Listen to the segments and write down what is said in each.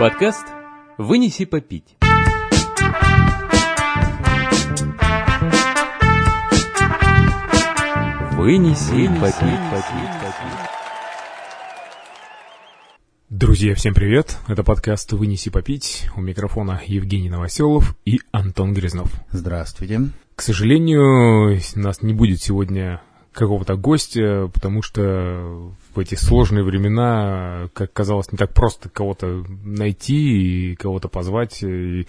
Подкаст «Вынеси попить». Вынеси попить. Друзья, всем привет! Это подкаст «Вынеси попить». У микрофона Евгений Новоселов и Антон Грязнов. Здравствуйте. К сожалению, нас не будет сегодня какого-то гостя, потому что в эти сложные времена, как казалось, не так просто кого-то найти и кого-то позвать. И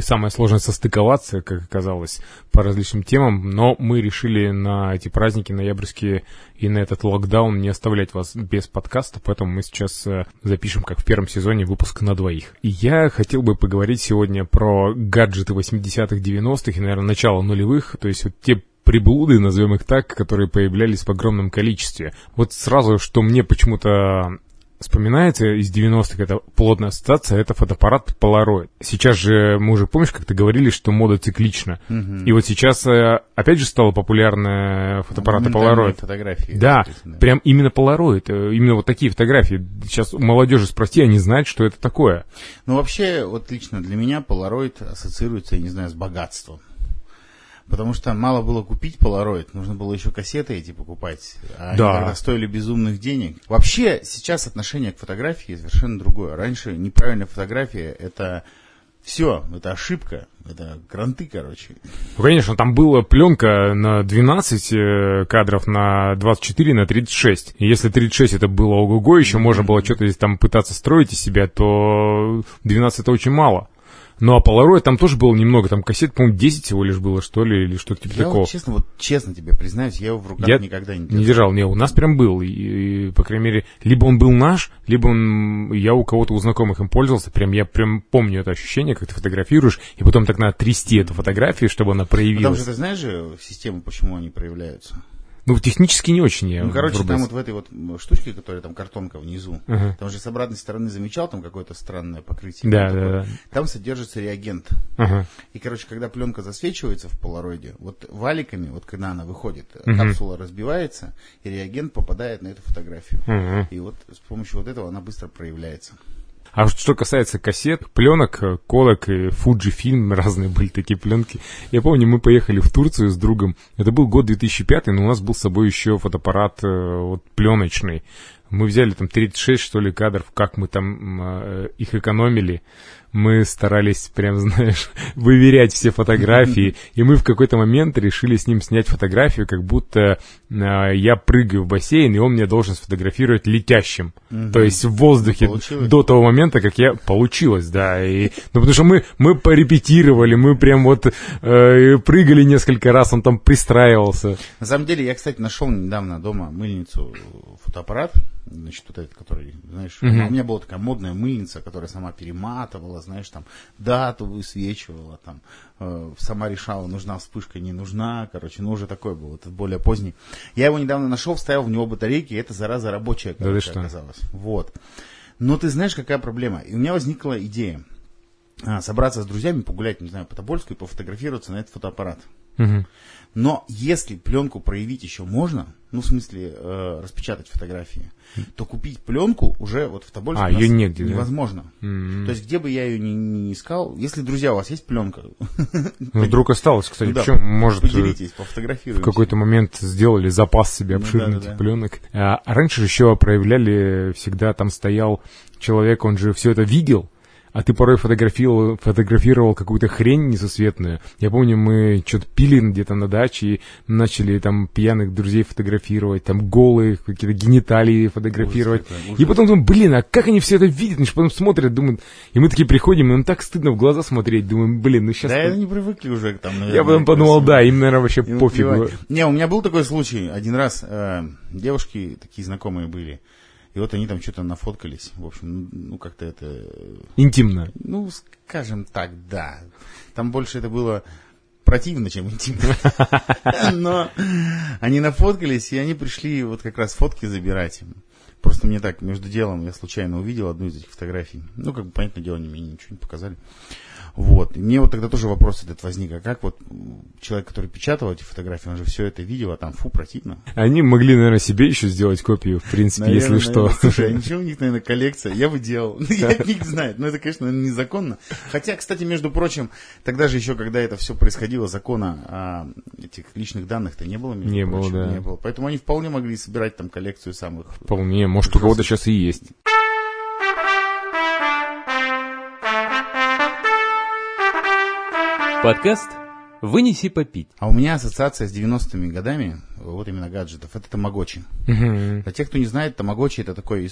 самое сложное состыковаться, как оказалось, по различным темам. Но мы решили на эти праздники ноябрьские и на этот локдаун не оставлять вас без подкаста, поэтому мы сейчас э, запишем, как в первом сезоне, выпуск на двоих. И я хотел бы поговорить сегодня про гаджеты 80-х, 90-х и, наверное, начало нулевых, то есть вот те приблуды, назовем их так, которые появлялись в огромном количестве. Вот сразу, что мне почему-то вспоминается из 90-х, это плотная ассоциация, это фотоаппарат Polaroid. Сейчас же, мы уже помнишь, как ты говорили, что мода циклична. Мгм. И вот сейчас э, опять же стала популярная фотоаппараты Polaroid. фотографии. Да, прям именно Polaroid, э, именно вот такие фотографии. Сейчас у молодежи спроси, они знают, что это такое. Ну, вообще, вот лично для меня Polaroid ассоциируется, я не знаю, с богатством. Потому что мало было купить Polaroid, нужно было еще кассеты эти покупать. А Да. они тогда стоили безумных денег. Вообще, сейчас отношение к фотографии совершенно другое. Раньше неправильная фотография это все, это ошибка, это гранты, короче. Ну, конечно, там была пленка на 12 э, кадров, на 24, на 36. И если 36 это было ого-го, еще можно было что-то здесь там пытаться строить из себя, то 12 это очень мало. Ну а Polaroid там тоже было немного, там кассет, по-моему, 10 всего лишь было, что ли, или что-то типа Я такого. вот честно, вот честно тебе признаюсь, я его в руках Я никогда не Не держал, не, у нас прям был, и, и, по крайней мере, либо он был наш, либо он, я у кого-то у знакомых им пользовался, прям я прям помню это ощущение, как ты фотографируешь, и потом так надо трясти эту фотографию, чтобы она Потому проявилась. что ты знаешь же систему, почему они проявляются? Ну, технически не очень я Ну, короче, там врубаюсь. вот в этой вот штучке, которая там картонка внизу, Ага. там же с обратной стороны замечал там какое-то странное покрытие. Да, да, такое. да. Там содержится реагент. Ага. И, короче, когда пленка засвечивается в полароиде, вот валиками, вот когда она выходит, Мгм. капсула разбивается, и реагент попадает на эту фотографию. Мгм. И вот с помощью вот этого она быстро проявляется. А что касается кассет, пленок, э, колок, и Fujifilm, разные были такие пленки. Я помню, мы поехали в Турцию с другом. Это был год 2005, но у нас был с собой еще фотоаппарат э, вот пленочный. Мы взяли там 36, что ли, кадров, как мы там э, их экономили. Мы старались прям, знаешь, выверять все фотографии. И мы в какой-то момент решили с ним снять фотографию, как будто э, я прыгаю в бассейн, и он мне должен сфотографировать летящим. То есть в воздухе Получилось? до того момента, как я получилось, да. И, ну, потому что мы, мы порепетировали, мы прям вот э, прыгали несколько раз, он там пристраивался. На самом деле, я, кстати, нашел недавно дома мыльницу, фотоаппарат, значит, вот этот, который, знаешь, Мгм. у меня была такая модная мыльница, которая сама перематывала, знаешь, там, дату высвечивала, там, э, сама решала, нужна вспышка, не нужна, короче, ну, уже такой был, это более поздний. Я его недавно нашел, вставил в него батарейки, и это, зараза, рабочая, короче, что? оказалась. Вот. Но ты знаешь, какая проблема? И у меня возникла идея а, собраться с друзьями, погулять, не знаю, по Тобольску и пофотографироваться на этот фотоаппарат. Мгм. Но если пленку проявить еще можно, ну, в смысле, э, распечатать фотографии, то купить пленку уже вот в Тобольске А, её негде, да? невозможно. М. То есть, где бы я ее ни, ни искал, если, друзья, у вас есть пленка, Ну, вдруг осталось, кстати, Ну да, причем, может, э, поделитесь, в пофотографируйте. какой-то момент сделали запас себе Ну, обширный да-да-да. пленок. А раньше же еще проявляли, всегда там стоял человек, он же все это видел, а ты порой фотографировал, фотографировал какую-то хрень несусветную. Я помню, мы что-то пили где-то на даче и начали там пьяных друзей фотографировать, там голые какие-то гениталии фотографировать. Ужас какой, и потом думаю, блин, а как они все это видят? Они же потом смотрят, думают, и мы такие приходим, и нам так стыдно в глаза смотреть, думаем, блин, ну сейчас... Да, они привыкли уже там, наверное, Я потом подумал, да, им, наверное, вообще пофигу. Не, у меня был такой случай. Один раз э, девушки такие знакомые были. И вот они там что-то нафоткались. В общем, ну как-то это... э, Интимно. Ну, скажем так, да. Там больше это было противно, чем интимно. Но они нафоткались, и они пришли вот как раз фотки забирать. Просто мне так, между делом, я случайно увидел одну из этих фотографий. Ну, как бы, понятное дело, они мне ничего не показали. Вот. И мне вот тогда тоже вопрос этот возник, а как вот человек, который печатал эти фотографии, он же все это видел, а там фу, противно. Они могли, наверное, себе еще сделать копию, в принципе, Наверное, если что. наверное. Слушай, а ничего у них, наверное, коллекция. Я бы делал. Я них знаю. Но это, конечно, незаконно. Хотя, кстати, между прочим, тогда же еще, когда это все происходило, закона о этих личных данных-то не было. между Не было, да. Не было. Поэтому они вполне могли собирать там коллекцию самых... Вполне, может, у кого-то сейчас и есть. Подкаст «Вынеси попить». А у меня ассоциация с 90-ми годами, вот именно гаджетов, это тамагочи. Мгм. Для тех, кто не знает, тамагочи это такой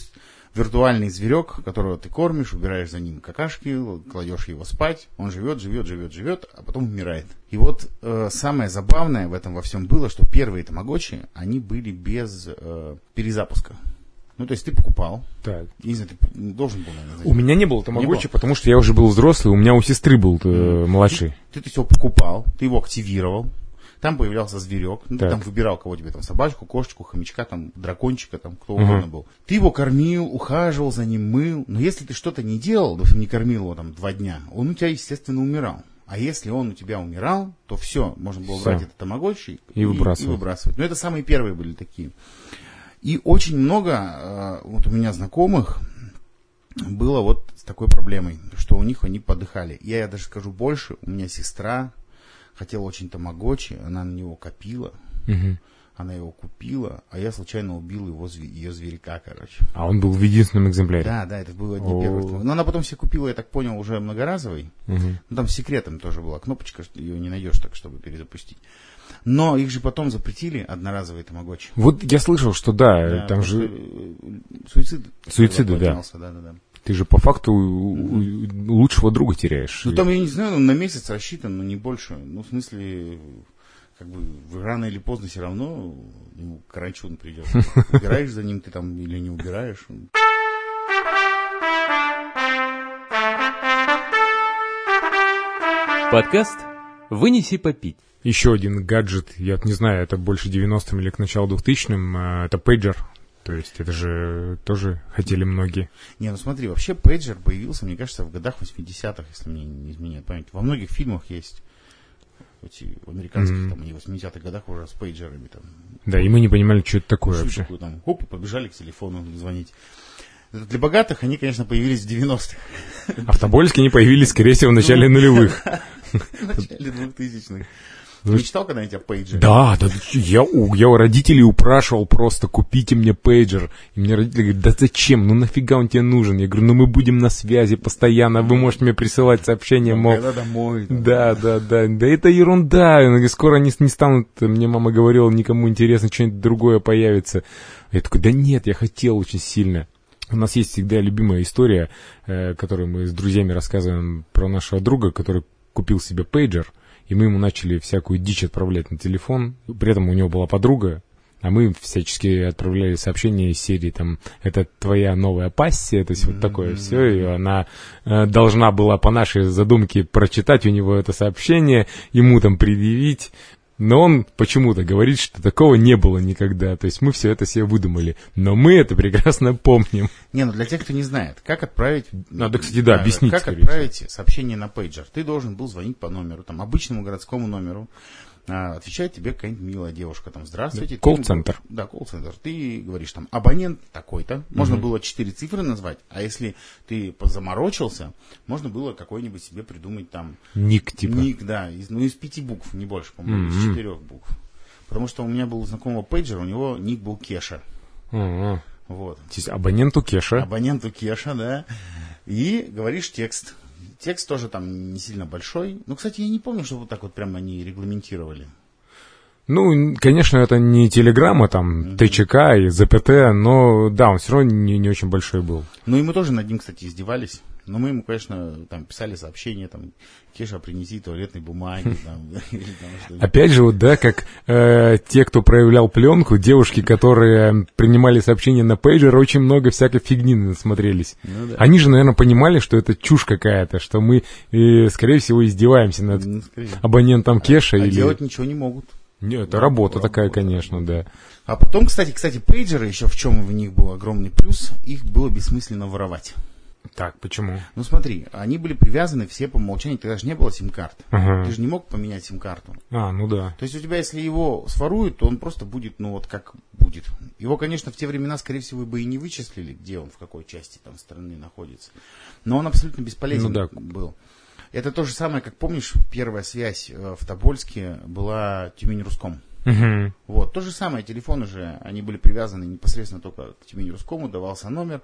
виртуальный зверек, которого ты кормишь, убираешь за ним какашки, кладешь его спать, он живет, живет, живет, живет, а потом умирает. И вот э, самое забавное в этом во всем было, что первые тамагочи, они были без э, перезапуска. Ну, то есть ты покупал, Так. я не знаю, ты должен был, наверное. У меня не было Не тамагочи, было. потому что я уже был взрослый, у меня у сестры был э, младший. Ты, ты его покупал, ты его активировал, там появлялся зверек, ну, ты там выбирал кого тебе, там собачку, кошечку, хомячка, там дракончика, там кто угодно был. Ты его кормил, ухаживал за ним, мыл, но если ты что-то не делал, допустим, не кормил его там два дня, он у тебя, естественно, умирал. А если он у тебя умирал, то все, можно было Всё. брать этот тамагочи И выбрасывать. и выбрасывать. Но это самые первые были такие. И очень много э, вот у меня знакомых было вот с такой проблемой, что у них они подыхали. Я, я даже скажу больше, у меня сестра хотела очень тамагочи, она на него копила, Мгм. она его купила, а я случайно убил его, ее зверька, короче. А он был в единственном экземпляре. Да, да, это было одни первых. Но она потом себе купила, я так понял, уже многоразовый. Мгм. Ну, там с секретом тоже была кнопочка, что ее не найдешь так, чтобы перезапустить. Но их же потом запретили, одноразовые тамагочи. Вот я слышал, что да, Да, там же э, суицид. Суициды, да. да, да, да. ты же по факту лучшего друга теряешь. Ну, там, я не знаю, ну, на месяц рассчитан, но не больше. Ну, в смысле, как бы, рано или поздно все равно ему каранчун придет. Убираешь за ним ты там или не убираешь. Подкаст «Вынеси попить». Еще один гаджет, я не знаю, это больше 90-м или к началу 2000-м, а, это пейджер. То есть это же тоже хотели многие. Не, ну смотри, вообще пейджер появился, мне кажется, в годах 80-х, если мне не изменяет память. Во многих фильмах есть. Эти, в американских Мгм. там и 80-х годах уже с пейджерами там. Да, и мы не понимали, что это такое вообще. такую там, хоп, и побежали к телефону звонить. Для богатых они, конечно, появились в 90-х. Автобольские они появились, скорее всего, в начале нулевых. В начале 2000-х. Ты мечтал когда-нибудь о пейджере? Да, да, я, у, я у родителей упрашивал просто, купите мне пейджер. И мне родители говорят, да зачем, ну нафига он тебе нужен? Я говорю, ну мы будем на связи постоянно, вы можете мне присылать сообщения, мол, Когда домой. там. Да, да, да, да это ерунда. Скоро они не станут, мне мама говорила, никому интересно, что-нибудь другое появится. Я такой, да нет, я хотел очень сильно. У нас есть всегда любимая история, э, которую мы с друзьями рассказываем про нашего друга, который купил себе пейджер, и мы ему начали всякую дичь отправлять на телефон. При этом у него была подруга, а мы всячески отправляли сообщения из серии, там, это твоя новая пассия, то есть вот такое все, и она э, должна была по нашей задумке прочитать у него это сообщение, ему там предъявить, но он почему-то говорит, что такого не было никогда, то есть мы все это себе выдумали, но мы это прекрасно помним. Не, ну для тех, кто не знает, как отправить... Надо, кстати, да, объяснить, Как отправить сообщение на пейджер? Ты должен был звонить по номеру, там, обычному городскому номеру. А, отвечает тебе какая-нибудь милая девушка, там, здравствуйте. Колл-центр. Да, колл-центр. Ты говоришь, там, абонент такой-то. Можно было четыре цифры назвать, а если ты заморочился, можно было какой-нибудь себе придумать там Ник, типа. Ник, да, из, ну из пяти букв, не больше, по-моему, из Мгм. четырех букв. Потому что у меня был знакомого пейджер, у него ник был Кеша. Ага. Вот. То есть абоненту Кеша. Абоненту Кеша, да. И говоришь текст. Текст тоже там не сильно большой. Ну, кстати, я не помню, что вот так вот прям они регламентировали. Ну, конечно, это не телеграмма, там, ТЧК и ЗПТ, но да, он все равно не, не очень большой был. Ну, и мы тоже над ним, кстати, издевались. Но мы ему, конечно, там писали сообщения, там, Кеша, принеси туалетной бумаги, там, или там. Опять же, вот, да, как э, те, кто проявлял пленку, девушки, которые принимали сообщения на пейджер, очень много всякой фигни насмотрелись. Ну да. Они же, наверное, понимали, что это чушь какая-то, что мы, э, скорее всего, издеваемся над Ну, абонентом Кеша. А или... делать ничего не могут. Нет, это работа работа, такая, работа. конечно, да. А потом, кстати, кстати, пейджеры еще в чем в них был огромный плюс, их было бессмысленно воровать. Так, почему? Ну смотри, они были привязаны все по умолчанию, тогда же не было сим-карт. Ага. Ты же не мог поменять сим-карту. А, ну да. То есть у тебя, если его своруют, то он просто будет, ну вот как будет. Его, конечно, в те времена, скорее всего, бы и не вычислили, где он, в какой части там страны находится. Но он абсолютно бесполезен Ну да. был. Это то же самое, как помнишь, первая связь э, в Тобольске была Тюмень-Руском. Мгм. Вот, то же самое, телефоны же, они были привязаны непосредственно только к Тюмень-Рускому, давался номер,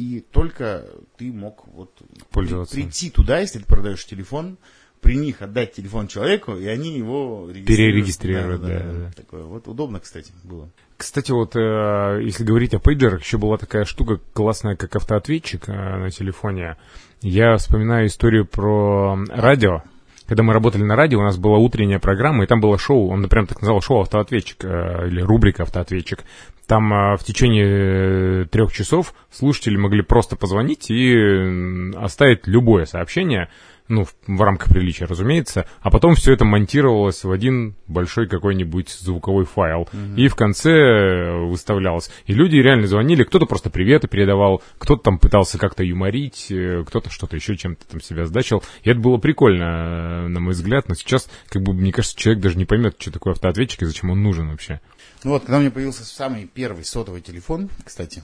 и только ты мог вот Пользоваться. при- прийти туда, если ты продаешь телефон, при них отдать телефон человеку, и они его регистрируют. Перерегистрируют, да, да. Такое вот удобно, кстати, было. Кстати, вот э, если говорить о пейджерах, еще была такая штука классная, как автоответчик э, на телефоне. Я вспоминаю историю про радио. Когда мы работали на радио, у нас была утренняя программа, и там было шоу, он прям так называл шоу «Автоответчик» э, или рубрика «Автоответчик». Там э, в течение э, трех часов слушатели могли просто позвонить и оставить любое сообщение, ну, в, в рамках приличия, разумеется, а потом все это монтировалось в один большой какой-нибудь звуковой файл, и в конце э, выставлялось. И люди реально звонили, кто-то просто приветы передавал, кто-то там пытался как-то юморить, э, кто-то что-то еще чем-то там себя сдачил. И это было прикольно, э, на мой взгляд, но сейчас, как бы, мне кажется, человек даже не поймет, что такое автоответчик и зачем он нужен вообще. Ну вот, когда у меня появился самый первый сотовый телефон, кстати,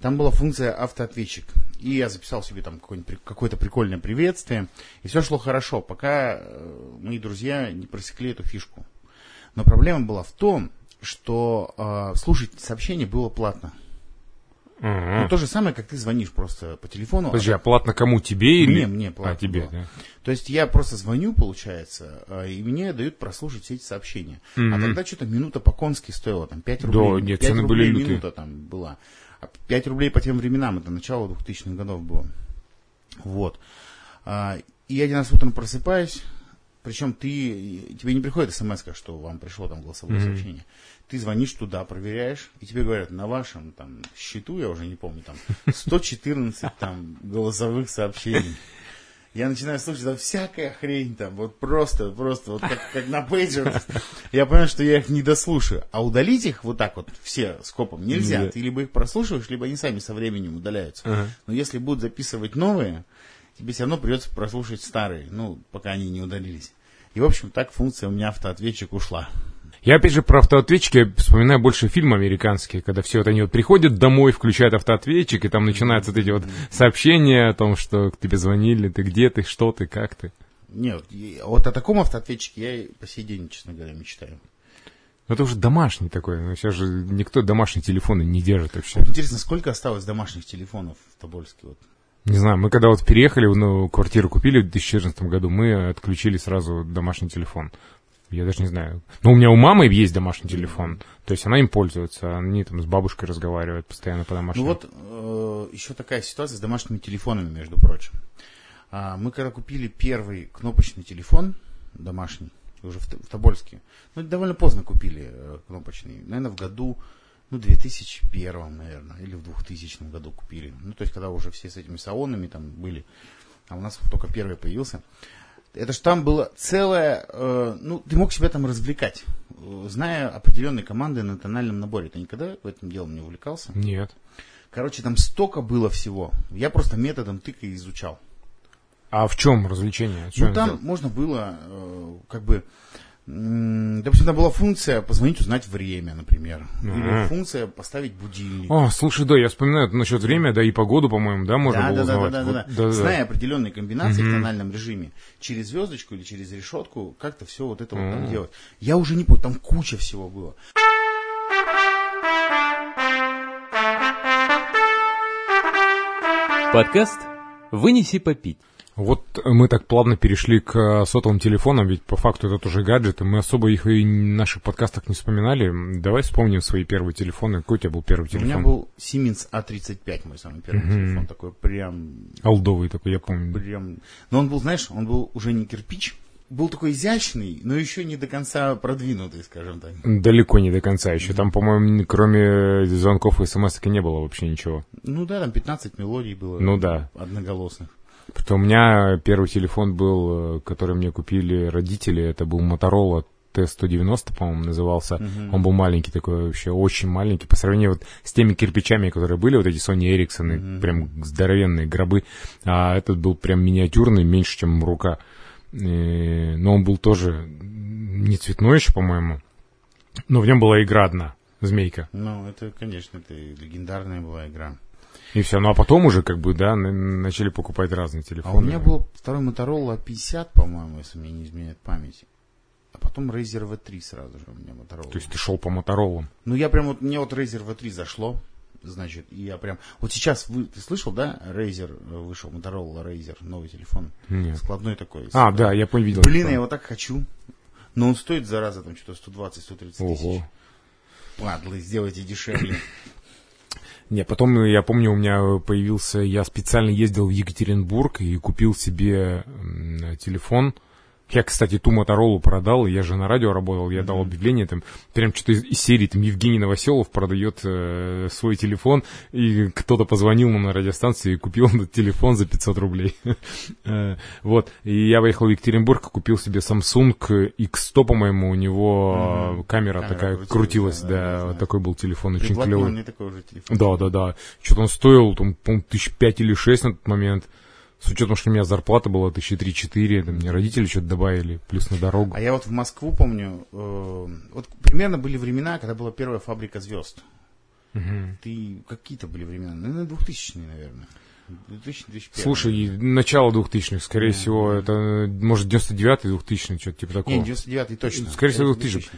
там была функция автоответчик. И я записал себе там какое-то прикольное приветствие. И все шло хорошо, пока э, мои друзья не просекли эту фишку. Но проблема была в том, что э, слушать сообщение было платно. Ага. Ну, то же самое, как ты звонишь просто по телефону. Подожди, а платно кому? Тебе или... Мне, мне платно А, тебе, было. да. То есть я просто звоню, получается, а, и мне дают прослушать все эти сообщения. А Мгм. тогда что-то минута по-конски стоила, там 5 Да, рублей. нет, 5 цены были рублей лютые. минута там была. А 5 рублей по тем временам, это начало 2000-х годов было. Вот. А, И я один раз утром просыпаюсь, причем ты, тебе не приходит смс, что вам пришло там голосовое Мгм. сообщение. Ты звонишь туда, проверяешь, и тебе говорят, на вашем там счету, я уже не помню, там 114 там голосовых сообщений. Я начинаю слушать там всякая хрень там, вот просто, просто, вот как, как на пейджер. Я понимаю, что я их не дослушаю. А удалить их вот так вот все скопом нельзя. Ты либо их прослушиваешь, либо они сами со временем удаляются. Ага. Но если будут записывать новые, тебе все равно придется прослушать старые, ну, пока они не удалились. И, в общем, так функция у меня автоответчик ушла. Я опять же про автоответчики вспоминаю больше фильмы американские, когда все вот они вот приходят домой, включают автоответчик, и там начинаются вот эти вот сообщения о том, что к тебе звонили, ты где ты, что ты, как ты. Нет, вот о таком автоответчике я и по сей день, честно говоря, мечтаю. Ну это уже домашний такой, ну сейчас же никто домашние телефоны не держит вообще. Вот интересно, сколько осталось домашних телефонов в Тобольске? Вот. Не знаю, мы когда вот переехали, ну, квартиру купили в 2014 году, мы отключили сразу домашний телефон. Я даже не знаю. Но у меня у мамы есть домашний телефон. То есть она им пользуется. Они там с бабушкой разговаривают постоянно по домашнему. Ну вот э, еще такая ситуация с домашними телефонами, между прочим. А, мы когда купили первый кнопочный телефон домашний, уже в, в Тобольске, ну, довольно поздно купили э, кнопочный, наверное, в году, ну, 2001, наверное, или в 2000 году купили. Ну, то есть, когда уже все с этими салонами там были, а у нас только первый появился. Это ж там было целое, э, ну, ты мог себя там развлекать, э, зная определенные команды на тональном наборе. Ты никогда в этом делом не увлекался? Нет. Короче, там столько было всего. Я просто методом тыка изучал. А в чем развлечение? Что Ну, там делают? можно было, э, как бы, допустим, там была функция позвонить, узнать время, например. Или Мгм. функция поставить будильник. О, слушай, да, я вспоминаю насчет времени, да, и погоду, по-моему, да, можно да, было да, да, узнавать. да, да, Вот, да, да-да-да. Зная определенные комбинации в Мгм. тональном режиме, через звездочку или через решетку, как-то все вот это вот там Мгм. делать. Я уже не помню, там куча всего было. Подкаст «Вынеси попить». Вот мы так плавно перешли к э, сотовым телефонам, ведь по факту это тоже гаджеты. Мы особо их и в наших подкастах не вспоминали. Давай вспомним свои первые телефоны. Какой у тебя был первый У телефон? меня был Siemens A35, мой самый первый Мгм. телефон, такой прям Олдовый такой, я помню. Прям... Но он был, знаешь, он был уже не кирпич, был такой изящный, но еще не до конца продвинутый, скажем так. Далеко не до конца еще. Там, по-моему, кроме звонков и смс не было вообще ничего. Ну да, там 15 мелодий было. Ну да. Одноголосных. Потом у меня первый телефон был, э, который мне купили родители. Это был Motorola Т-190, по-моему, назывался. Он был маленький такой, вообще очень маленький, по сравнению вот с теми кирпичами, которые были, вот эти Sony Ericsson, прям здоровенные гробы. А этот был прям миниатюрный, меньше, чем рука. И- но он был тоже не цветной еще, по-моему. Но в нем была игра одна, змейка. Ну, это, конечно, это легендарная была игра. И все. Ну а потом уже, как бы, да, на- начали покупать разные А телефоны. у меня был второй Motorola 50, по-моему, если мне не изменяет память. А потом Razer V3 сразу же у меня Motorola. То есть ты шел по моторолам. Ну, я прям вот, мне вот Razer V3 зашло, значит, и я прям... Вот сейчас, вы, ты слышал, да, Razer э, вышел, Motorola Razer, новый телефон? Нет. Складной такой. А, да, я понял, видел. Блин, я его так хочу. Но он стоит, зараза, там что-то 120-130 тысяч. Ого. Падлы, сделайте дешевле. Не, потом э, я помню, у меня появился, я специально ездил в Екатеринбург и купил себе телефон. Я, кстати, ту Моторолу продал, я же на радио работал, я дал объявление, там, прям что-то из, из серии, там, Евгений Новоселов продает э, свой телефон, и кто-то позвонил ему на радиостанцию и купил этот телефон за 500 рублей. Э, Вот, и я поехал в Екатеринбург, купил себе Samsung X100, по-моему, у него камера такая крутилась, да, такой был телефон, очень клевый. Да, да, да. Что-то он стоил, там, по-моему, тысяч пять или шесть на тот момент. С учетом, что у меня зарплата была тысячи три-четыре, мне родители что-то добавили, плюс на дорогу. А я вот в Москву помню, э, вот примерно были времена, когда была первая фабрика звезд. Мгм. Ты какие-то были времена? Наверное, 2000 наверное. 2000-2001. Слушай, начало двухтысячных, скорее всего, это, может, 99-й, 2000 что-то типа такого. Не, 99-й точно. Скорее всего, 2000. 2000.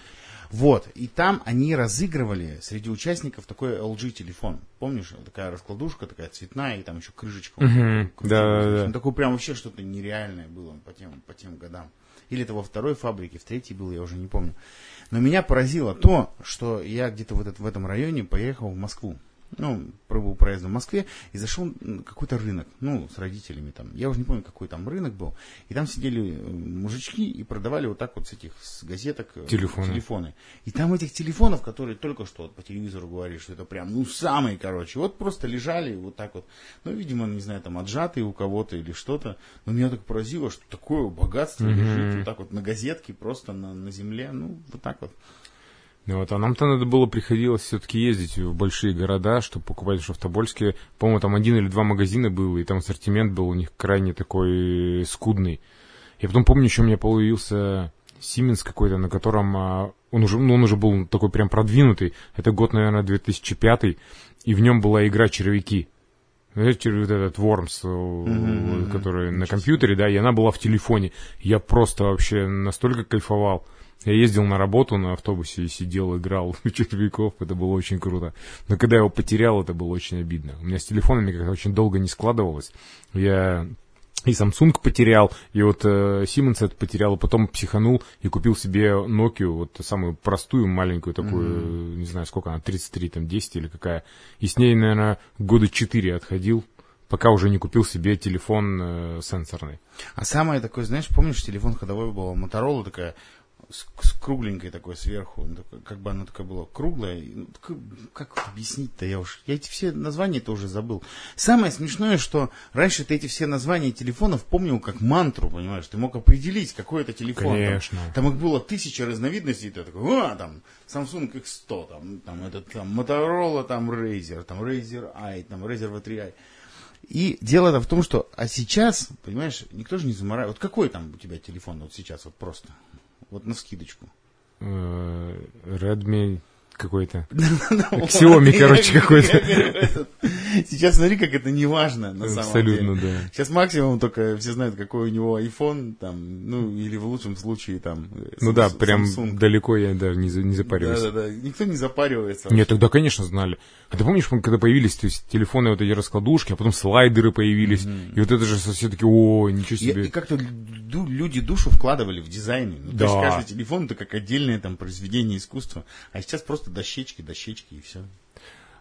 Вот, и там они разыгрывали среди участников такой LG телефон. Помнишь, такая раскладушка, такая цветная, и там еще крышечка. Мгм, крутилась. да-да-да. Ну, такое прям вообще что-то нереальное было по тем, по тем годам. Или это во второй фабрике, в третьей был, я уже не помню. Но меня поразило то, что я где-то в, этот, в этом районе поехал в Москву. Ну, пробовал проездом в Москве и зашел на какой-то рынок, ну, с родителями там. Я уже не помню, какой там рынок был. И там сидели э, мужички и продавали вот так вот с этих с газеток э, Телефоны. телефоны. И там этих телефонов, которые только что вот по телевизору говорили, что это прям, ну, самые, короче, вот просто лежали вот так вот. Ну, видимо, не знаю, там отжатые у кого-то или что-то. Но меня так поразило, что такое богатство лежит вот так вот на газетке, просто на, на земле, ну, вот так вот. Ну вот, а нам-то надо было, приходилось все-таки ездить в большие города, чтобы покупать, что в Тобольске, по-моему, там один или два магазина было, и там ассортимент был у них крайне такой скудный. Я потом помню, еще у меня появился Siemens какой-то, на котором а, он уже, ну, он уже был такой прям продвинутый. Это год, наверное, 2005, и в нем была игра «Червяки». Знаете, вот этот Worms, э, который на компьютере, да, и она была в телефоне. Я просто вообще настолько кайфовал. Я ездил на работу на автобусе и сидел, играл в червяков, это было очень круто. Но когда я его потерял, это было очень обидно. У меня с телефонами как-то очень долго не складывалось. Я и Samsung потерял, и вот э, Siemens это потерял, и потом психанул и купил себе Nokia, вот самую простую, маленькую такую, э, не знаю, сколько она, 33, там, 10 или какая. И с ней, наверное, года 4 отходил, пока уже не купил себе телефон э, сенсорный. А самое такое, знаешь, помнишь, телефон ходовой был, Моторола такая, с, с кругленькой такой сверху, как бы она такая была круглая. и, ну, как объяснить-то, я уж, я эти все названия-то уже забыл. Самое смешное, что раньше ты эти все названия телефонов помнил как мантру, понимаешь, ты мог определить, какой это телефон. Там- Конечно. Там, их было тысяча разновидностей, ты такой, а, там, Samsung X100, там, там, этот, там, Motorola, там, Razer, там, Razer i, там, Razer V3i. И дело-то в том, что, а сейчас, понимаешь, никто же не заморает. Вот какой там у тебя телефон вот сейчас, вот просто, вот на скидочку. Э, Redmi какой-то. Xiaomi, Xiaomi, короче, какой-то. Сейчас смотри, как это не важно на самом Абсолютно, деле. да. Сейчас максимум только все знают, какой у него iPhone, там, ну, или в лучшем случае, там, Ну да, прям далеко я даже не, за- не запариваюсь. Да, да, да. Никто не запаривается. Нет, тогда, конечно, знали. А ты помнишь, когда появились то есть, телефоны, вот эти раскладушки, а потом слайдеры появились, и вот это же все таки о, ничего себе. и как-то люди душу вкладывали в дизайны. Ну, То Да. есть каждый телефон это как отдельное там произведение искусства. А сейчас просто дощечки, дощечки и все.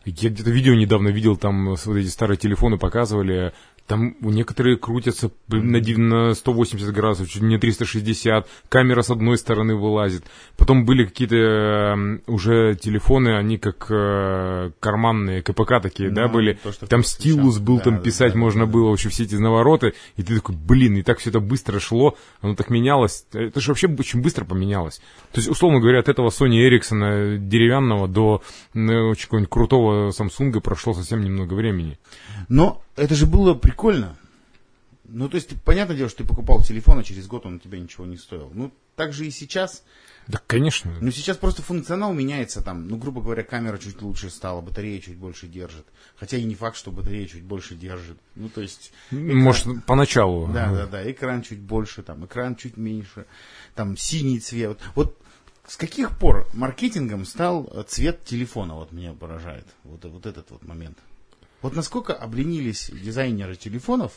Я где-то видео недавно видел, там с- вот эти старые телефоны показывали, Там некоторые крутятся на, див- на 180 градусов, чуть не 360, камера с одной стороны вылазит. Потом были какие-то э, уже телефоны, они как э, карманные, КПК такие, да, Ну, были. то, Там стилус писал. был, Да, там да, писать да, можно да. было, вообще все эти навороты. И ты такой, блин, и так все это быстро шло, оно так менялось. Это же вообще очень быстро поменялось. То есть, условно говоря, от этого Sony Ericsson деревянного до ну, очень какого-нибудь крутого Samsung прошло совсем немного времени. Но это же было прикольно. Ну, то есть, ты- понятное дело, что ты покупал телефон, а через год он у тебя ничего не стоил. Ну, так же и сейчас. Да, конечно. Ну, сейчас просто функционал меняется там. Ну, грубо говоря, камера чуть лучше стала, батарея чуть больше держит. Хотя и не факт, что батарея чуть больше держит. Ну, то есть... Может, поначалу. Да, да, да. Экран чуть больше, там, экран чуть меньше. Там, синий цвет. Вот с каких пор маркетингом стал э, цвет телефона? Вот меня поражает. Вот, вот этот вот момент. Вот насколько обленились дизайнеры телефонов,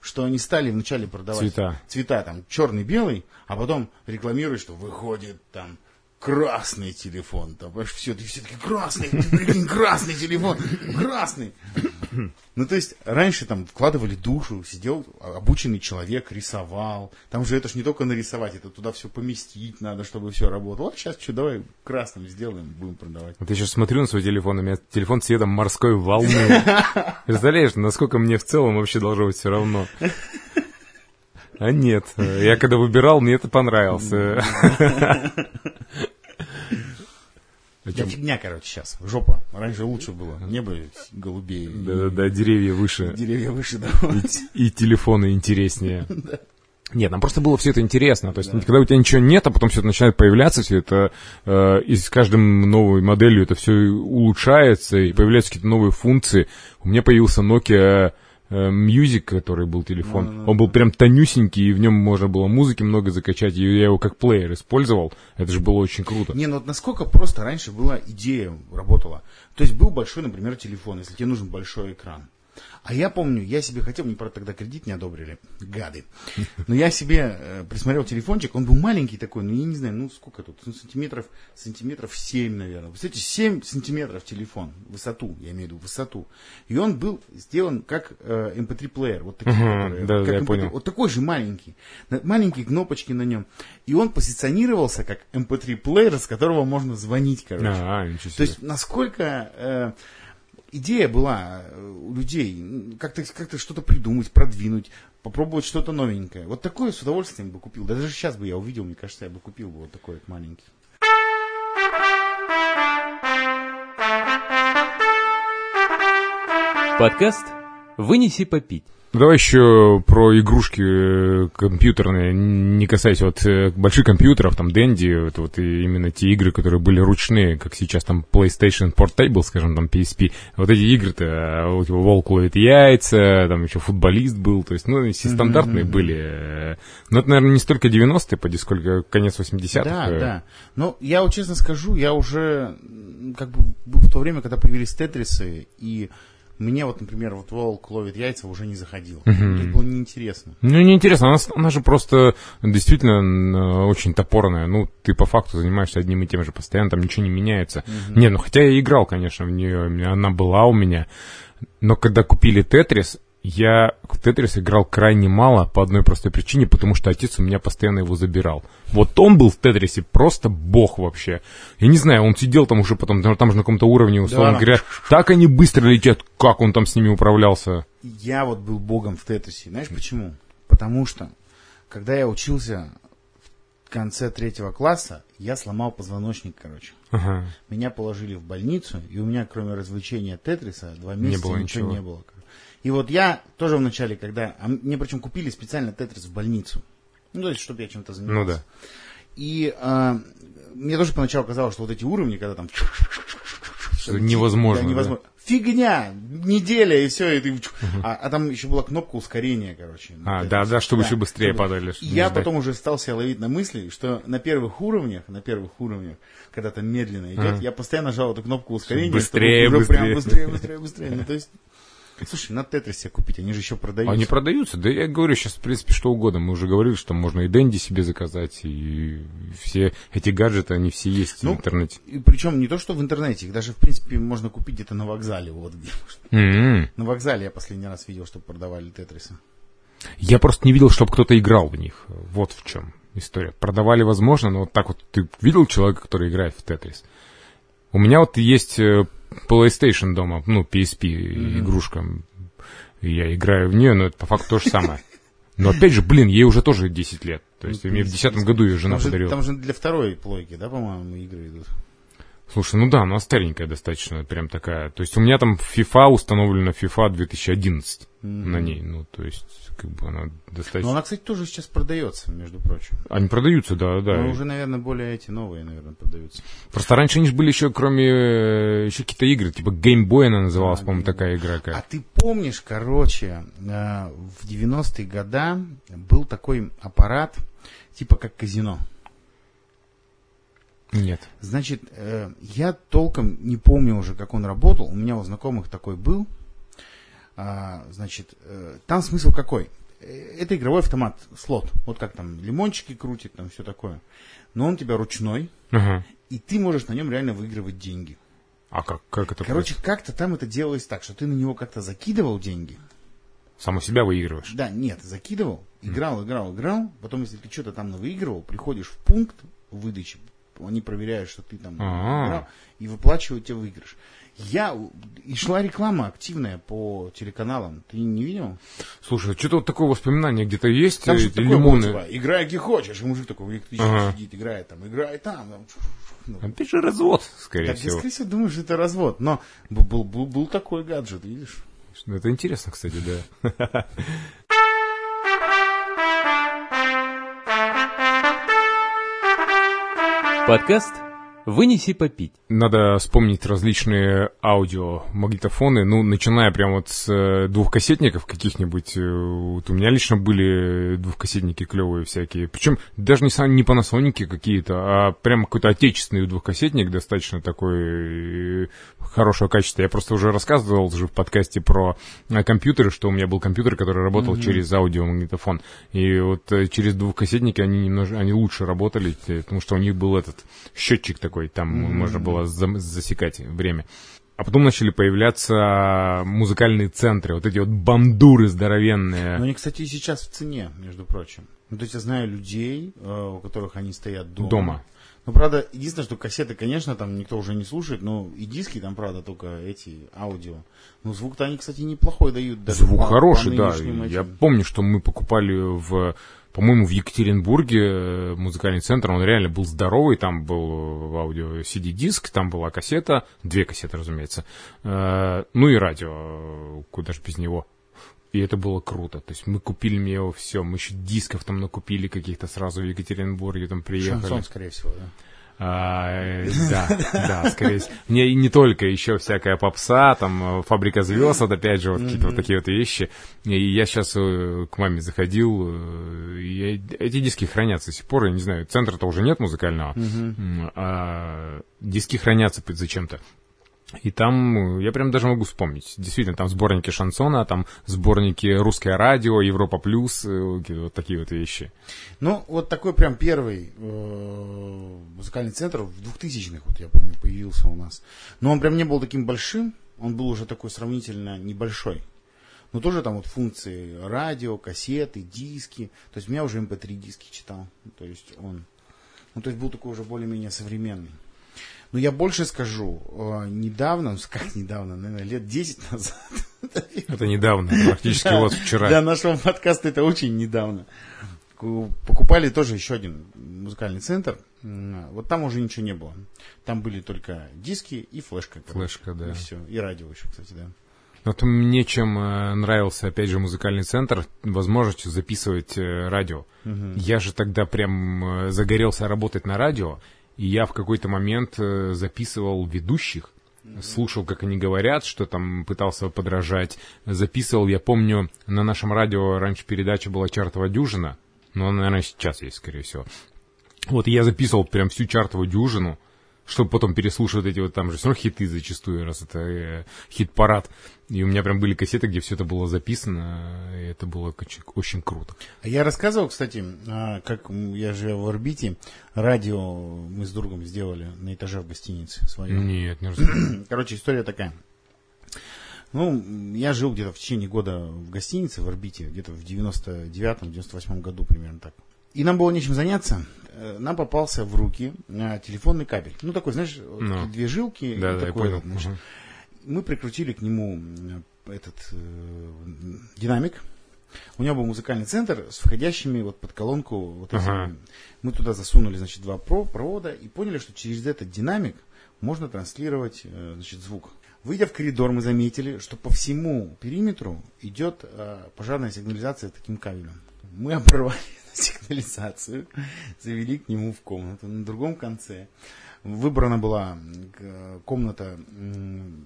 что они стали вначале продавать Цвета. цвета там черный-белый, а потом рекламируют, что выходит там красный телефон. Там, все, ты все-таки красный, ты прикинь, красный телефон, красный. Ну, то есть, раньше там вкладывали душу, сидел обученный человек, рисовал. Там же это ж не только нарисовать, это туда все поместить надо, чтобы все работало. Вот сейчас что, давай красным сделаем, будем продавать. Вот я сейчас смотрю на свой телефон, у меня телефон цветом морской волны. Представляешь, насколько мне в целом вообще должно быть все равно. А нет, я когда выбирал, мне это понравилось. О Да фигня, короче, сейчас. Жопа. Раньше лучше было. Небо голубее. и Да-да-да, деревья выше. Деревья выше, да. И, и телефоны интереснее. Нет, нам просто было все это интересно. То есть, когда у тебя ничего нет, а потом все это начинает появляться, все это э, и с каждым новой моделью это все улучшается, и появляются какие-то новые функции. У меня появился Nokia э, Music, который был телефон. Он был прям тонюсенький, и в нем можно было музыки много закачать, и я его как плеер использовал. Это же было очень круто. Не, ну вот насколько просто раньше была идея, работала. То есть был большой, например, телефон, если тебе нужен большой экран. А я помню, я себе хотел, мне, правда, тогда кредит не одобрили, гады. Но я себе э, присмотрел телефончик, он был маленький такой, ну я не знаю, ну сколько тут, ну, сантиметров, сантиметров 7, наверное. Представляете, 7 сантиметров телефон, высоту, я имею в виду высоту. И он был сделан как э, MP3-плеер, вот такие, Мгм, которые, да, как я MP3, понял. вот такой же маленький, маленькие кнопочки на нем. И он позиционировался как MP3-плеер, с которого можно звонить, короче. А, ничего То себе. есть, насколько э, идея была э, у людей как-то как что-то придумать, продвинуть, попробовать что-то новенькое. Вот такое с удовольствием бы купил. Да даже сейчас бы я увидел, мне кажется, я бы купил бы вот такой вот маленький. Подкаст «Вынеси попить». Ну, Давай еще про игрушки э, компьютерные, не касаясь вот э, больших компьютеров, там Dendy, это вот именно те игры, которые были ручные, как сейчас там PlayStation Portable, скажем, там PSP. Вот эти игры-то, а, вот его волк ловит яйца, там еще футболист был, то есть, ну, все стандартные были. э. Но это, наверное, не столько 90-е, поди, сколько конец 80-х. Да, э. да. Но я вот честно скажу, я уже как бы был в то время, когда появились тетрисы, и мне вот, например, вот волк ловит яйца уже не заходил. То есть было неинтересно. Ну, неинтересно, она, она же просто действительно очень топорная. Ну, ты по факту занимаешься одним и тем же постоянно, там ничего не меняется. Не, ну хотя я играл, конечно, в нее, она была у меня. Но когда купили Тетрис, я в Тетрис играл крайне мало по одной простой причине, потому что отец у меня постоянно его забирал. Вот он был в Тетрисе просто бог вообще. Я не знаю, он сидел там уже потом, там же на каком-то уровне, условно Да. говоря, так они быстро летят, как он там с ними управлялся. Я вот был богом в тетрисе. Знаешь почему? Потому что, когда я учился в конце третьего класса, я сломал позвоночник, короче. Ага. Меня положили в больницу, и у меня, кроме развлечения Тетриса, два месяца было ничего, ничего. не было. И вот я тоже вначале, когда... А мне причем купили специально Тетрис в больницу. Ну, то есть, чтобы я чем-то занимался. Ну да. И а, мне тоже поначалу казалось, что вот эти уровни, когда там... Что невозможно, Да, невозможно. Фигня! Неделя, и все. И ты... а, а там еще была кнопка ускорения, короче. А, да, да, чтобы Да, еще быстрее чтобы- падали. Чтобы я ждать. потом уже стал себя ловить на мысли, что на первых уровнях, на первых уровнях, когда там медленно идет, Ага. я постоянно жал эту кнопку ускорения. Быстрее, чтобы уже прям быстрее. быстрее, быстрее, быстрее. Ну, то есть, Слушай, надо Тетрис себе купить, они же еще продаются. Они продаются, да я говорю сейчас, в принципе, что угодно. Мы уже говорили, что можно и Дэнди себе заказать, и все эти гаджеты, они все есть Ну, в интернете. И причем не то, что в интернете, их даже, в принципе, можно купить где-то на вокзале. Вот где. М-м. На вокзале я последний раз видел, чтобы продавали Тетрисы. Я просто не видел, чтобы кто-то играл в них. Вот в чем история. Продавали, возможно, но вот так вот ты видел человека, который играет в Тетрис? У меня вот есть э, PlayStation дома, ну, PSP игрушка. Я играю в нее, но это по факту то же самое. Но опять же, блин, ей уже тоже 10 лет. То есть мне в 10 году ее жена там, же, подарила. там же для второй плойки, да, по-моему, игры идут. Слушай, ну да, она старенькая достаточно, прям такая. То есть у меня там FIFA установлена FIFA 2011 на ней. Ну, то есть, как бы она Но достаточно... она, кстати, тоже сейчас продается, между прочим. Они продаются, да, да. Но уже, наверное, более эти новые, наверное, продаются. Просто раньше они же были еще, кроме э, еще какие-то игры, типа Game Boy она называлась, А, по-моему, Game такая игра. А Как. ты помнишь, короче, э, в 90-е годы был такой аппарат, типа как казино. Нет. Значит, э, я толком не помню уже, как он работал. У меня у знакомых такой был. А, значит, э, там смысл какой? Э, Это игровой автомат, слот. Вот как там лимончики крутит, там все такое. Но он у тебя ручной, Ага. и ты можешь на нем реально выигрывать деньги. А как, как это Короче, как-то там это делалось так, что ты на него как-то закидывал деньги. происходит? Само себя выигрываешь. Да, нет, закидывал, играл, играл, играл. Потом, если ты что-то там выигрывал, приходишь в пункт выдачи, они проверяют, что ты там А. играл, и выплачивают тебе выигрыш. Я, и шла реклама активная по телеканалам. Ты не видел? Слушай, что-то вот такое воспоминание где-то есть, Там э, эти такое было, лимоны. типа, играй где хочешь. И мужик такой электрический Ага. сидит, играет там, играй там. там. Ну, Опять же развод, скорее Так, я, всего. скорее всего, думаю, что это развод. Но был, был, был, был такой гаджет, видишь? Ну, Это интересно, кстати, да. Подкаст «Вынеси попить». Надо вспомнить различные аудиомагнитофоны, ну, начиная прямо вот с э, двухкассетников каких-нибудь. э, Вот у меня лично были двухкассетники клевые всякие. Причем даже не, сам- не Panasonic какие-то, а прям какой-то отечественный двухкассетник, достаточно такой э, хорошего качества. Я просто уже рассказывал же в подкасте про компьютеры, что у меня был компьютер, который работал через аудиомагнитофон. И вот через двухкассетники они немножко, они лучше работали, потому что у них был этот счетчик такой, там можно было засекать время. А потом начали появляться музыкальные центры, вот эти вот бандуры здоровенные. Но они, кстати, и сейчас в цене, между прочим. Ну, то есть я знаю людей, э, у которых они стоят дома. Дома. Ну, правда, единственное, что кассеты, конечно, там никто уже не слушает, но и диски там, правда, только эти аудио. Ну, звук-то они, кстати, неплохой дают. Даже Звук по- хороший, по да. нынешним Я этим. помню, что мы покупали в, по-моему, в Екатеринбурге э, музыкальный центр. Он реально был здоровый. Там был в аудио CD-диск, там была кассета, две кассеты, разумеется. Э, Ну и радио, э, куда же без него. И это было круто. То есть мы купили мне его все. Мы еще дисков там накупили каких-то сразу в Екатеринбурге, там приехали. Шансон, скорее всего, да. А, э, да, да, скорее всего. Не, и не только, еще всякая попса, там, э, фабрика звезд, вот опять же, вот какие-то вот такие вот вещи. И я сейчас к маме заходил, э, и эти диски хранятся до сих пор, я не знаю, центра-то уже нет музыкального, а диски хранятся зачем-то. И там, э, я прям даже могу вспомнить, действительно, там сборники шансона, там сборники русское радио, Европа плюс, э, вот такие вот вещи. Ну, вот такой прям первый э, музыкальный центр в 2000-х, вот я помню, появился у нас. Но он прям не был таким большим, он был уже такой сравнительно небольшой. Но тоже там вот функции радио, кассеты, диски. То есть я уже MP3 диски читал. То есть он, ну то есть был такой уже более-менее современный. Но я больше скажу, э, недавно, ну как недавно, наверное, лет 10 назад, Это недавно, практически да, вот вчера. Для нашего подкаста это очень недавно. Ку- Покупали тоже еще один музыкальный центр. Вот там уже ничего не было. Там были только диски и флешка. короче. Флешка, да. И все. И радио еще, кстати, да. Вот мне чем э, нравился, опять же, музыкальный центр, возможностью записывать э, радио. Я же тогда прям загорелся работать на радио, и я в какой-то момент э, записывал ведущих, слушал, как они говорят, что там пытался подражать. Записывал, я помню, на нашем радио раньше передача была «Чартова дюжина», но она, наверное, сейчас есть, скорее всего. Вот я записывал прям всю чартовую дюжину, чтобы потом переслушивать эти вот там же все равно хиты зачастую, раз это э, хит-парад. И у меня прям были кассеты, где все это было записано, и это было очень, очень круто. А Я рассказывал, кстати, а, как я живу в орбите, радио мы с другом сделали на этаже в гостинице своем. Нет, не разумею. Короче, история такая. Ну, я жил где-то в течение года в гостинице в орбите, где-то в 99-98 году примерно так. И нам было нечем заняться. Э, Нам попался в руки э, телефонный кабель. Ну, такой, знаешь, вот Ну. две жилки. Да, да, я такой понял. вот, знаешь. Мгм. Мы прикрутили к нему этот э, динамик. У него был музыкальный центр с входящими вот под колонку вот. Ага. Мы туда засунули, значит, два про- провода и поняли, что через этот динамик можно транслировать, э, значит, звук. Выйдя в коридор, мы заметили, что по всему периметру идет э, пожарная сигнализация таким кабелем. Мы оборвали сигнализацию, завели к нему в комнату. На другом конце выбрана была комната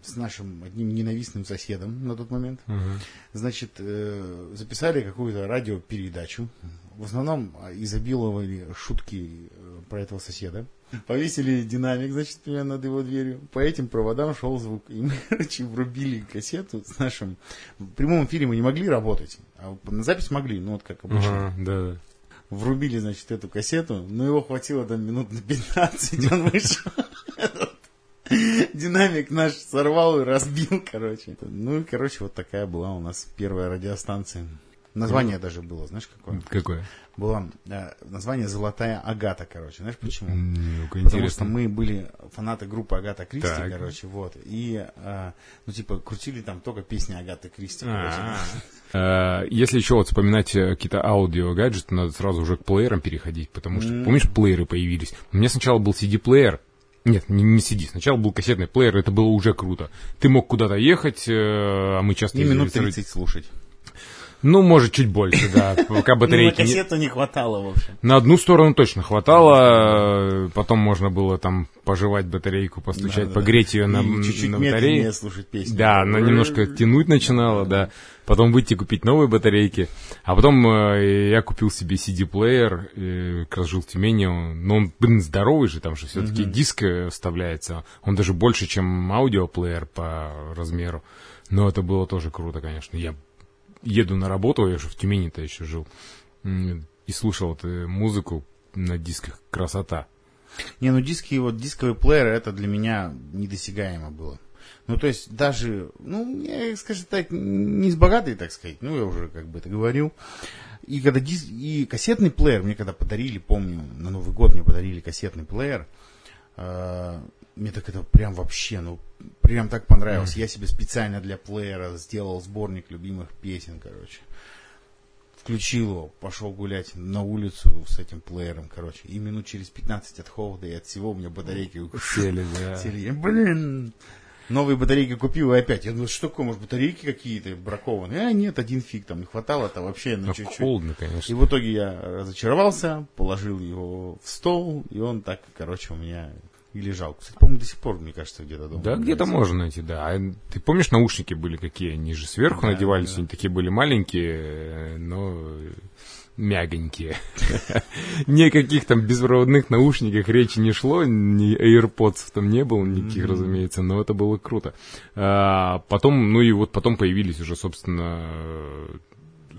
с нашим одним ненавистным соседом на тот момент. Мгм. Значит, э, записали какую-то радиопередачу. В основном а, изобиловали шутки э, про этого соседа. Повесили динамик, значит, прямо над его дверью. По этим проводам шел звук. И мы, короче, врубили кассету с нашим... В прямом эфире мы не могли работать, а на запись могли, ну вот как обычно. Ага, да, да. Врубили, значит, эту кассету, но его хватило там минут на 15, он вышел. Динамик наш сорвал и разбил, короче. Ну и, короче, вот такая была у нас первая радиостанция. Название даже было, знаешь, какое? Какое? Было э, название «Золотая Агата», короче. Знаешь почему? Ну-ка, Потому что мы были фанаты группы Агата Кристи, Так. короче, вот. И, э, ну, типа, крутили там только песни Агаты Кристи, короче. А, э, Если еще вот вспоминать э, какие-то аудио-гаджеты, надо сразу уже к плеерам переходить, потому что, помнишь, плееры появились? У меня сначала был CD-плеер, нет, не, не CD, сначала был кассетный плеер, это было уже круто. Ты мог куда-то ехать, э, а мы часто... И минут ездили- 30 слушать. Ну, может, чуть больше, да, пока Ну, на батарейки не... кассету не хватало, в общем. На одну сторону точно хватало, э, потом можно было там пожевать батарейку, постучать, погреть ее на, И чуть-чуть на медленнее батарее. слушать песни. Да, она немножко тянуть начинала, да. Потом выйти купить новые батарейки. А потом э, я купил себе CD-плеер, э, как раз жил в Тюмени. Но он, блин, здоровый же, там же все-таки диск э, вставляется. Он даже больше, чем аудиоплеер по размеру. Но это было тоже круто, конечно. Я еду на работу, я же в Тюмени-то еще жил, и слушал эту музыку на дисках. Красота. Не, ну диски, вот дисковый плеер, это для меня недосягаемо было. Ну, то есть, даже, ну, я, скажем так, не с богатой, так сказать, ну, я уже как бы это говорил. И когда диск, и кассетный плеер мне когда подарили, помню, на Новый год мне подарили кассетный плеер, э, мне так это прям вообще, ну, прям так понравилось. Я себе специально для плеера сделал сборник любимых песен, короче. Включил его, пошел гулять на улицу с этим плеером, короче. И минут через 15 от холода и от всего у меня батарейки Сели, да. сели. Блин! Новые батарейки купил и опять. Я думаю, что такое, может, батарейки какие-то бракованные? А, нет, один фиг, там не хватало-то вообще на Ну, чуть-чуть. холодно, И конечно. в итоге я разочаровался, положил его в стол, и он так, короче, у меня и лежал. Кстати, по-моему, до сих пор, мне кажется, где-то дома. Да, где-то можно найти, да. А ты помнишь, наушники были какие? Они же сверху Да, надевались, да. они такие были маленькие, но мягонькие. Никаких там беспроводных наушниках речи не шло, ни AirPods там не было никаких, разумеется, но это было круто. А, Потом, ну и вот потом появились уже, собственно,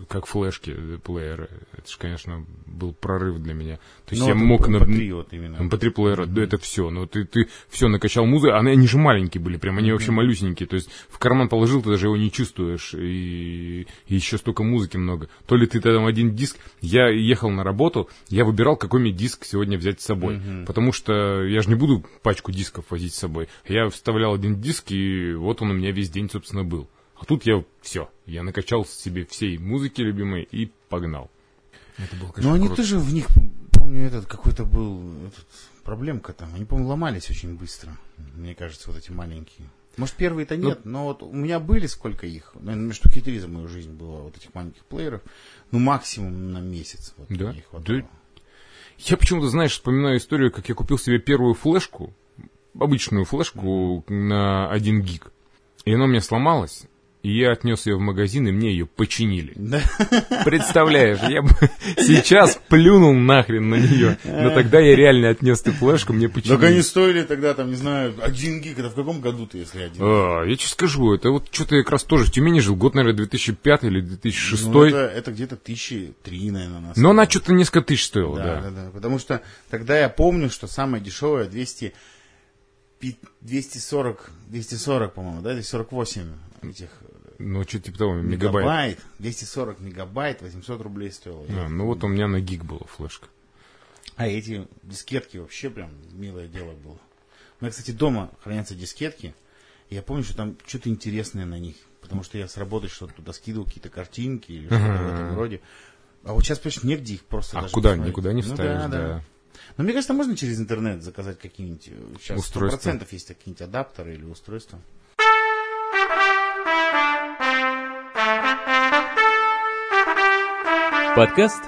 как флешки, э, плееры. Это же, конечно, был прорыв для меня. То есть Ну, я мог... на- MP3 вот именно. MP3 плеера, да это все. Но ты, ты все накачал музыку, а они же маленькие были, прям они вообще малюсенькие. То есть в карман положил, ты даже его не чувствуешь. И, и еще столько музыки много. То ли ты там один диск. Я ехал на работу, я выбирал, какой мне диск сегодня взять с собой. Потому что я же не буду пачку дисков возить с собой. Я вставлял один диск, и вот он у меня весь день, собственно, был. А тут я все, я накачал себе всей музыки любимой и погнал. Это было, конечно, Но они круто. тоже в них, помню, этот какой-то был этот, проблемка там. Они, по-моему, ломались очень быстро. Мне кажется, вот эти маленькие. Может, первые-то Ну, нет, но вот у меня были сколько их. Наверное, штуки три за мою жизнь было вот этих маленьких плееров. Ну, максимум на месяц. Вот Да? мне хватало. Да. Я почему-то, знаешь, вспоминаю историю, как я купил себе первую флешку, обычную флешку на 1 гиг. И она у меня сломалась. Я отнес ее в магазин, и мне ее починили. Да. Представляешь, я бы сейчас плюнул нахрен на нее, но тогда я реально отнес эту флешку, мне починили. Так они стоили тогда, там, не знаю, один гиг. Это в каком году ты, если один? А, я тебе скажу, это вот что-то я как раз тоже в Тюмени жил, год, наверное, 2005 или 2006. Ну, это, это где-то тысячи три, наверное, на Но она что-то несколько тысяч стоила, Да, да. да, да. Потому что тогда я помню, что самое дешевое 200, пи- 240, 240, по-моему, да, 248 этих Ну, что типа того, мегабайт. мегабайт. 240 мегабайт, 800 рублей стоило. А, ну вот у меня на гиг была флешка. А эти дискетки вообще прям милое дело было. У меня, кстати, дома хранятся дискетки. Я помню, что там что-то интересное на них. Потому что я с работы что-то туда скидывал, какие-то картинки или что-то в этом роде. А вот сейчас, понимаешь, негде их просто А даже куда? посмотреть. Никуда не Ну вставишь, да, да. Но мне кажется, можно через интернет заказать какие-нибудь... э, Сейчас Устройства. 100% есть какие-нибудь адаптеры или устройства. Подкаст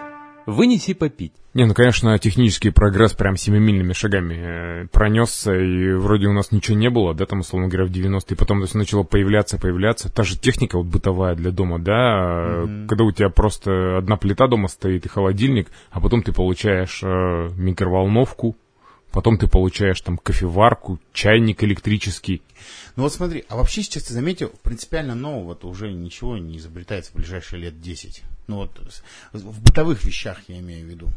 «Вынеси попить». Не, ну, конечно, технический прогресс прям семимильными шагами э, пронесся, и вроде у нас ничего не было, да, там, условно говоря, в 90-е, потом это все начало появляться, появляться. Та же техника вот бытовая для дома, да, э, когда у тебя просто одна плита дома стоит и холодильник, а потом ты получаешь э, микроволновку, потом ты получаешь там кофеварку, чайник электрический. Ну вот смотри, а вообще сейчас ты заметил, принципиально нового-то уже ничего не изобретается в ближайшие лет 10. Ну вот в бытовых вещах я имею в виду.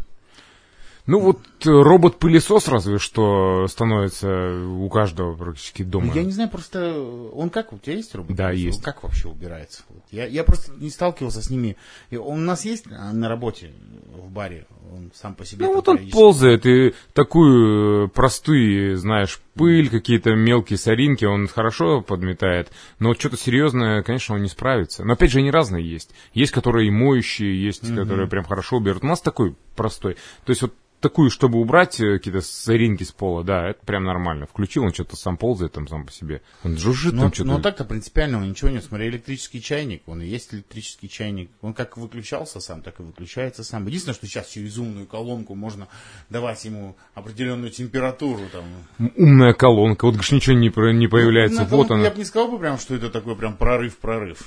Ну вот э, робот-пылесос разве что становится у каждого практически дома. Ну, я не знаю, просто он как, у тебя есть робот? Да, Он есть. Как вообще убирается? Я, я просто не сталкивался с ними. Он у нас есть а, на работе в баре, он сам по себе. Ну вот он ползает, и такую э, простые, знаешь, пыль, какие-то мелкие соринки он хорошо подметает, но вот что-то серьезное, конечно, он не справится. Но опять же, они разные есть. Есть, которые и моющие, есть, которые прям хорошо уберут. У нас такой простой. То есть вот такую, чтобы убрать э, какие-то соринки с пола, да, это прям нормально. Включил, он что-то сам ползает там сам по себе. Он жужжит Но, там что-то. но так-то принципиально ничего нет. Смотри, электрический чайник, он и есть электрический чайник. Он как выключался сам, так и выключается сам. Единственное, что сейчас через умную колонку можно давать ему определенную температуру. Там. Умная колонка, вот говоришь, ничего не, не появляется. Умная вот колонка, она. Я бы не сказал бы прям, что это такой прям прорыв-прорыв.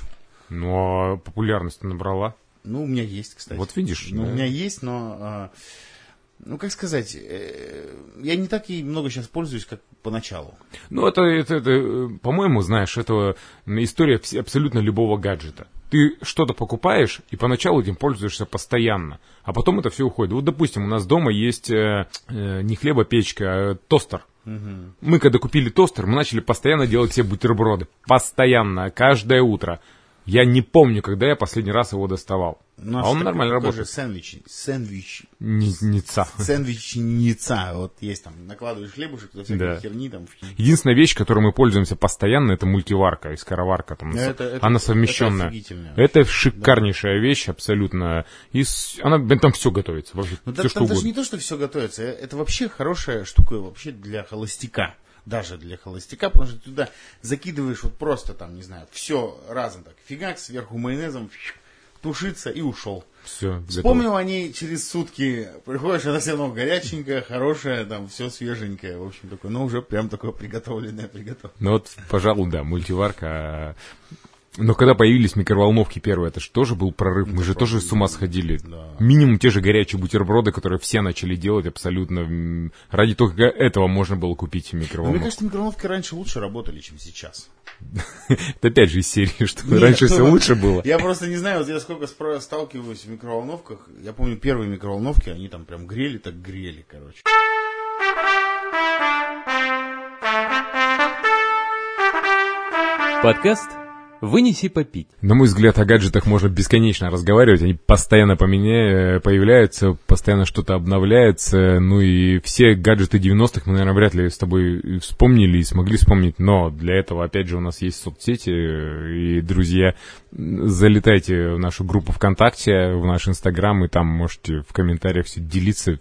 Ну, а популярность набрала. Ну, у меня есть, кстати. Вот видишь, Ну, да. у меня есть, но... а, ну, как сказать, э, я не так и много сейчас пользуюсь, как поначалу. Ну, это, это, это, по-моему, знаешь, это история абсолютно любого гаджета. Ты что-то покупаешь, и поначалу этим пользуешься постоянно, а потом это все уходит. Вот, допустим, у нас дома есть э, э, не хлебопечка, а тостер. Мы, когда купили тостер, мы начали постоянно делать себе бутерброды. Постоянно, каждое утро. Я не помню, когда я последний раз его доставал. Ну, а он что нормально работает. сэндвич. Сэндвич. Не, не ца. Сэндвичница. Вот есть там, накладываешь хлебушек, за всякой Да. херни там. Единственная вещь, которой мы пользуемся постоянно, это мультиварка и скороварка. Там, Это- это- она это совмещенная. офигительная Это шикарнейшая вещь, абсолютно. И с- она, там все готовится, вообще Ну, все да, что там даже угодно. не то, что все готовится. э, Это вообще хорошая штука вообще для холостяка. Даже для холостяка, потому что ты туда закидываешь вот просто там, не знаю, все разом так. Фигак, сверху майонезом, фью, тушится и ушел. Все, Вспомнил о ней через сутки, приходишь, она все равно горяченькая, хорошая, там все свеженькое, в общем, такое, но уже прям такое приготовленное, приготовленное. Ну вот, пожалуй, да, мультиварка. Но когда появились микроволновки первые, это же тоже был прорыв. Мы же тоже с ума сходили. Да. Минимум те же горячие бутерброды, которые все начали делать абсолютно. Ради только этого можно было купить Но мне микроволновку. кажется, микроволновки раньше лучше работали, чем сейчас. Это опять же из серии, что Нет, раньше ну все вот лучше было. Я просто не знаю, вот я сколько сталкиваюсь в микроволновках. Я помню, первые микроволновки, они там прям грели, так грели, короче. Подкаст «Вынеси попить». На мой взгляд, о гаджетах можно бесконечно разговаривать. Они постоянно поменя... появляются, постоянно что-то обновляется. Ну и все гаджеты 90-х мы, наверное, вряд ли с тобой и вспомнили и смогли вспомнить. Но для этого, опять же, у нас есть соцсети. И, друзья, залетайте в нашу группу ВКонтакте, в наш Инстаграм, и там можете в комментариях все делиться,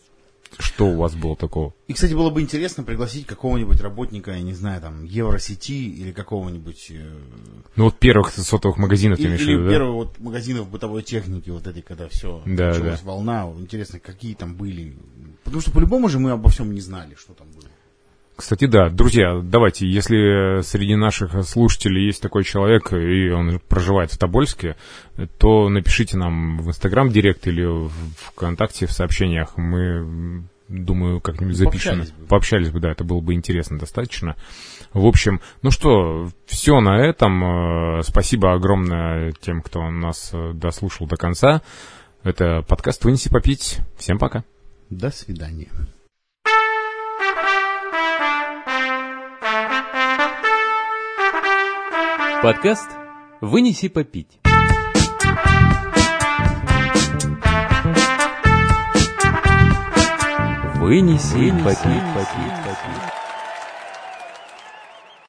что у вас было такого. И, кстати, было бы интересно пригласить какого-нибудь работника, я не знаю, там, Евросети или какого-нибудь... э, Ну вот первых сотовых магазинов ты Или, имеешь в виду, да? первого вот магазинов бытовой техники, вот этой, когда все Да, началась да. волна. Интересно, какие там были. Потому что по-любому же мы обо всем не знали, что там было. Кстати, да, друзья, давайте, если среди наших слушателей есть такой человек, и он проживает в Тобольске, то напишите нам в Инстаграм Директ или в ВКонтакте в сообщениях. Мы, думаю, как-нибудь запишем. Пообщались бы. Пообщались бы, да, это было бы интересно достаточно. В общем, ну что, все на этом. Э, Спасибо огромное тем, кто нас э, дослушал до конца. Это подкаст «Вынеси попить». Всем пока. До свидания. Подкаст «Вынеси попить». Вынеси попить. попить, попить.